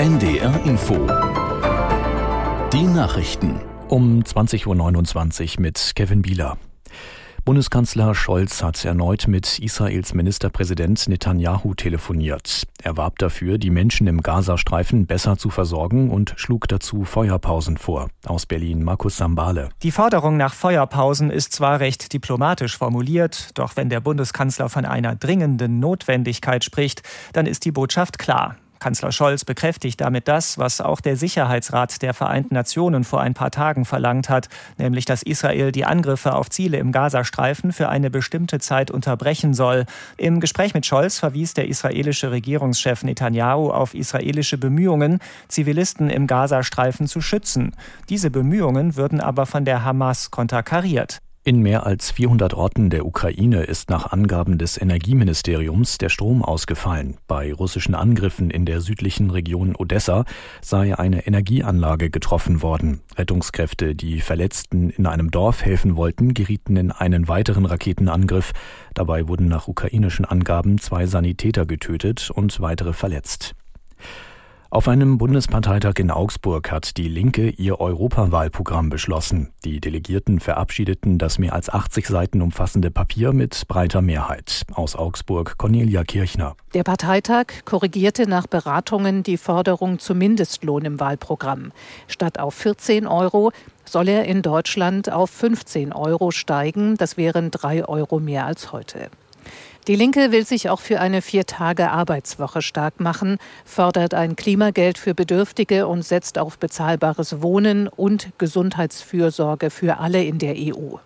NDR Info. Die Nachrichten. Um 20.29 Uhr mit Kevin Bieler. Bundeskanzler Scholz hat erneut mit Israels Ministerpräsident Netanyahu telefoniert. Er warb dafür, die Menschen im Gazastreifen besser zu versorgen und schlug dazu Feuerpausen vor. Aus Berlin Markus Sambale. Die Forderung nach Feuerpausen ist zwar recht diplomatisch formuliert, doch wenn der Bundeskanzler von einer dringenden Notwendigkeit spricht, dann ist die Botschaft klar. Kanzler Scholz bekräftigt damit das, was auch der Sicherheitsrat der Vereinten Nationen vor ein paar Tagen verlangt hat, nämlich dass Israel die Angriffe auf Ziele im Gazastreifen für eine bestimmte Zeit unterbrechen soll. Im Gespräch mit Scholz verwies der israelische Regierungschef Netanyahu auf israelische Bemühungen, Zivilisten im Gazastreifen zu schützen. Diese Bemühungen würden aber von der Hamas konterkariert. In mehr als 400 Orten der Ukraine ist nach Angaben des Energieministeriums der Strom ausgefallen. Bei russischen Angriffen in der südlichen Region Odessa sei eine Energieanlage getroffen worden. Rettungskräfte, die Verletzten in einem Dorf helfen wollten, gerieten in einen weiteren Raketenangriff. Dabei wurden nach ukrainischen Angaben zwei Sanitäter getötet und weitere verletzt. Auf einem Bundesparteitag in Augsburg hat die Linke ihr Europawahlprogramm beschlossen. Die Delegierten verabschiedeten das mehr als 80 Seiten umfassende Papier mit breiter Mehrheit. Aus Augsburg Cornelia Kirchner. Der Parteitag korrigierte nach Beratungen die Forderung zum Mindestlohn im Wahlprogramm. Statt auf 14 Euro soll er in Deutschland auf 15 Euro steigen. Das wären drei Euro mehr als heute. Die Linke will sich auch für eine Vier-Tage-Arbeitswoche stark machen, fordert ein Klimageld für Bedürftige und setzt auf bezahlbares Wohnen und Gesundheitsfürsorge für alle in der EU.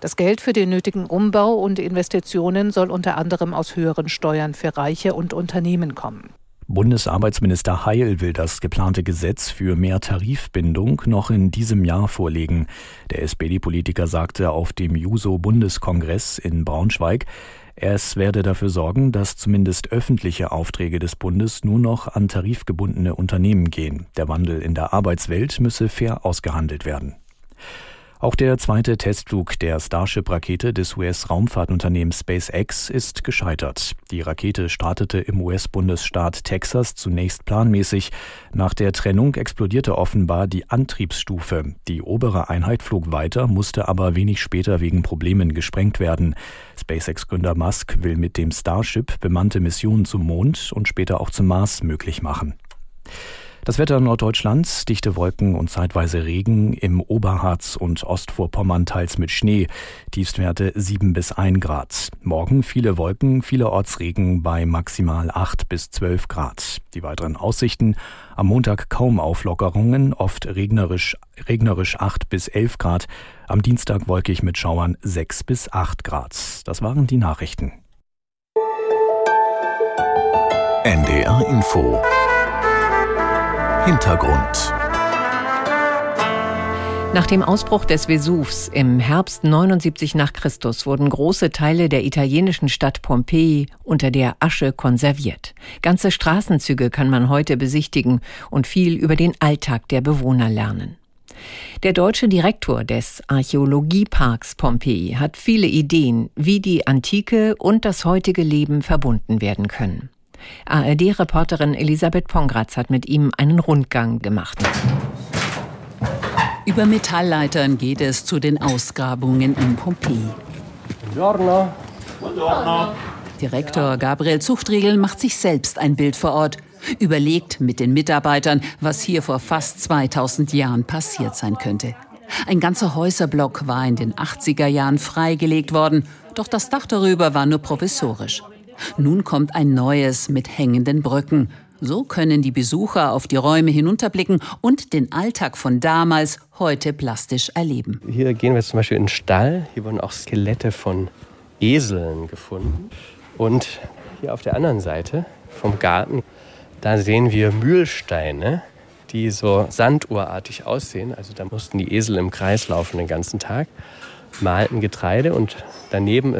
Das Geld für den nötigen Umbau und Investitionen soll unter anderem aus höheren Steuern für Reiche und Unternehmen kommen. Bundesarbeitsminister Heil will das geplante Gesetz für mehr Tarifbindung noch in diesem Jahr vorlegen. Der SPD-Politiker sagte auf dem Juso-Bundeskongress in Braunschweig, es werde dafür sorgen, dass zumindest öffentliche Aufträge des Bundes nur noch an tarifgebundene Unternehmen gehen. Der Wandel in der Arbeitswelt müsse fair ausgehandelt werden. Auch der zweite Testflug der Starship-Rakete des US-Raumfahrtunternehmens SpaceX ist gescheitert. Die Rakete startete im US-Bundesstaat Texas zunächst planmäßig. Nach der Trennung explodierte offenbar die Antriebsstufe. Die obere Einheit flog weiter, musste aber wenig später wegen Problemen gesprengt werden. SpaceX-Gründer Musk will mit dem Starship bemannte Missionen zum Mond und später auch zum Mars möglich machen. Das Wetter in Norddeutschland, dichte Wolken und zeitweise Regen, im Oberharz und Ostvorpommern teils mit Schnee, Tiefstwerte 7 bis 1 Grad. Morgen viele Wolken, vielerorts Regen bei maximal 8 bis 12 Grad. Die weiteren Aussichten, am Montag kaum Auflockerungen, oft regnerisch, regnerisch 8 bis 11 Grad, am Dienstag wolkig mit Schauern 6 bis 8 Grad. Das waren die Nachrichten. NDR Info Hintergrund. Nach dem Ausbruch des Vesuvs im Herbst 79 nach Christus wurden große Teile der italienischen Stadt Pompeji unter der Asche konserviert. Ganze Straßenzüge kann man heute besichtigen und viel über den Alltag der Bewohner lernen. Der deutsche Direktor des Archäologieparks Pompeji hat viele Ideen, wie die Antike und das heutige Leben verbunden werden können. ARD-Reporterin Elisabeth Pongratz hat mit ihm einen Rundgang gemacht. Über Metallleitern geht es zu den Ausgrabungen in Pompeji. Buongiorno. Buongiorno. Direktor Gabriel Zuchtriegel macht sich selbst ein Bild vor Ort, überlegt mit den Mitarbeitern, was hier vor fast 2000 Jahren passiert sein könnte. Ein ganzer Häuserblock war in den 80er Jahren freigelegt worden, doch das Dach darüber war nur provisorisch. Nun kommt ein neues mit hängenden Brücken. So können die Besucher auf die Räume hinunterblicken und den Alltag von damals heute plastisch erleben. Hier gehen wir zum Beispiel in den Stall. Hier wurden auch Skelette von Eseln gefunden. Und hier auf der anderen Seite vom Garten, da sehen wir Mühlsteine, die so sanduhrartig aussehen. Also da mussten die Esel im Kreis laufen den ganzen Tag, malten Getreide und daneben